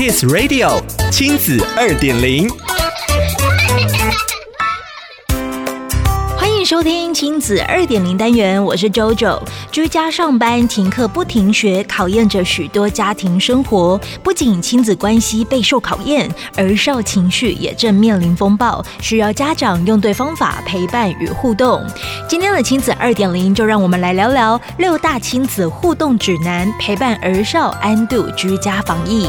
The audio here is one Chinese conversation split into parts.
Kiss Radio 亲子二点零。收听亲子二点零单元，我是 JoJo。居家上班、停课不停学，考验着许多家庭生活。不仅亲子关系备受考验，儿少情绪也正面临风暴，需要家长用对方法陪伴与互动。今天的亲子二点零，就让我们来聊聊六大亲子互动指南，陪伴儿少安度居家防疫。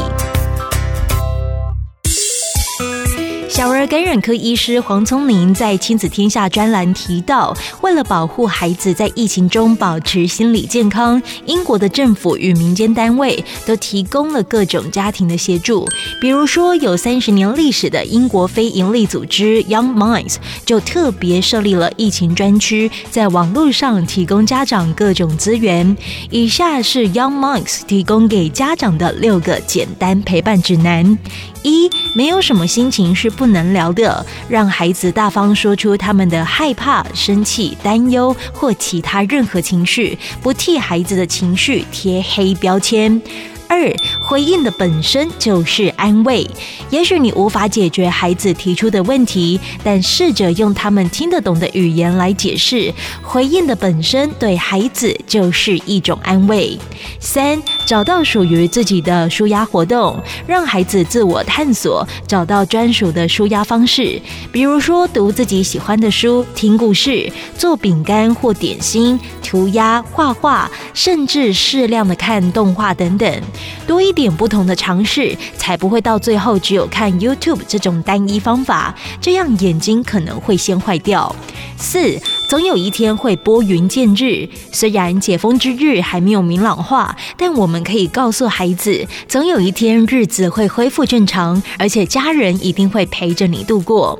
小儿感染科医师黄聪宁在《亲子天下》专栏提到，为了保护孩子在疫情中保持心理健康，英国的政府与民间单位都提供了各种家庭的协助。比如说，有三十年历史的英国非营利组织 Young Minds 就特别设立了疫情专区，在网络上提供家长各种资源。以下是 Young Minds 提供给家长的六个简单陪伴指南。一，没有什么心情是不能聊的，让孩子大方说出他们的害怕、生气、担忧或其他任何情绪，不替孩子的情绪贴黑标签。二，回应的本身就是安慰。也许你无法解决孩子提出的问题，但试着用他们听得懂的语言来解释。回应的本身对孩子就是一种安慰。三，找到属于自己的舒压活动，让孩子自我探索，找到专属的舒压方式。比如说，读自己喜欢的书、听故事、做饼干或点心、涂鸦、画画，甚至适量的看动画等等。多一点不同的尝试，才不会到最后只有看 YouTube 这种单一方法，这样眼睛可能会先坏掉。四，总有一天会拨云见日。虽然解封之日还没有明朗化，但我们可以告诉孩子，总有一天日子会恢复正常，而且家人一定会陪着你度过。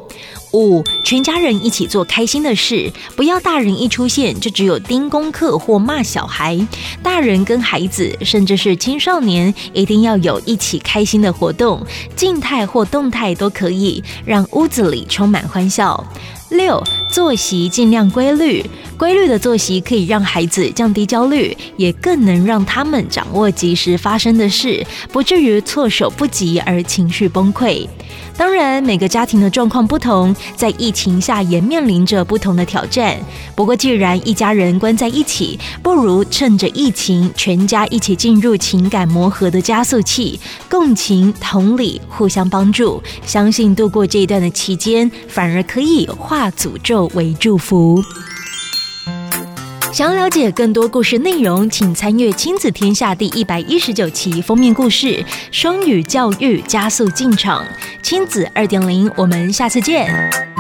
五，全家人一起做开心的事，不要大人一出现就只有盯功课或骂小孩。大人跟孩子，甚至是青少年，一定要有一起开心的活动，静态或动态都可以，让屋子里充满欢笑。六，作息尽量规律，规律的作息可以让孩子降低焦虑，也更能让他们掌握及时发生的事，不至于措手不及而情绪崩溃。当然，每个家庭的状况不同，在疫情下也面临着不同的挑战。不过，既然一家人关在一起，不如趁着疫情，全家一起进入情感磨合的加速器，共情、同理、互相帮助。相信度过这一段的期间，反而可以化诅咒为祝福。想要了解更多故事内容，请参阅《亲子天下》第一百一十九期封面故事：双语教育加速进场，亲子二点零。我们下次见。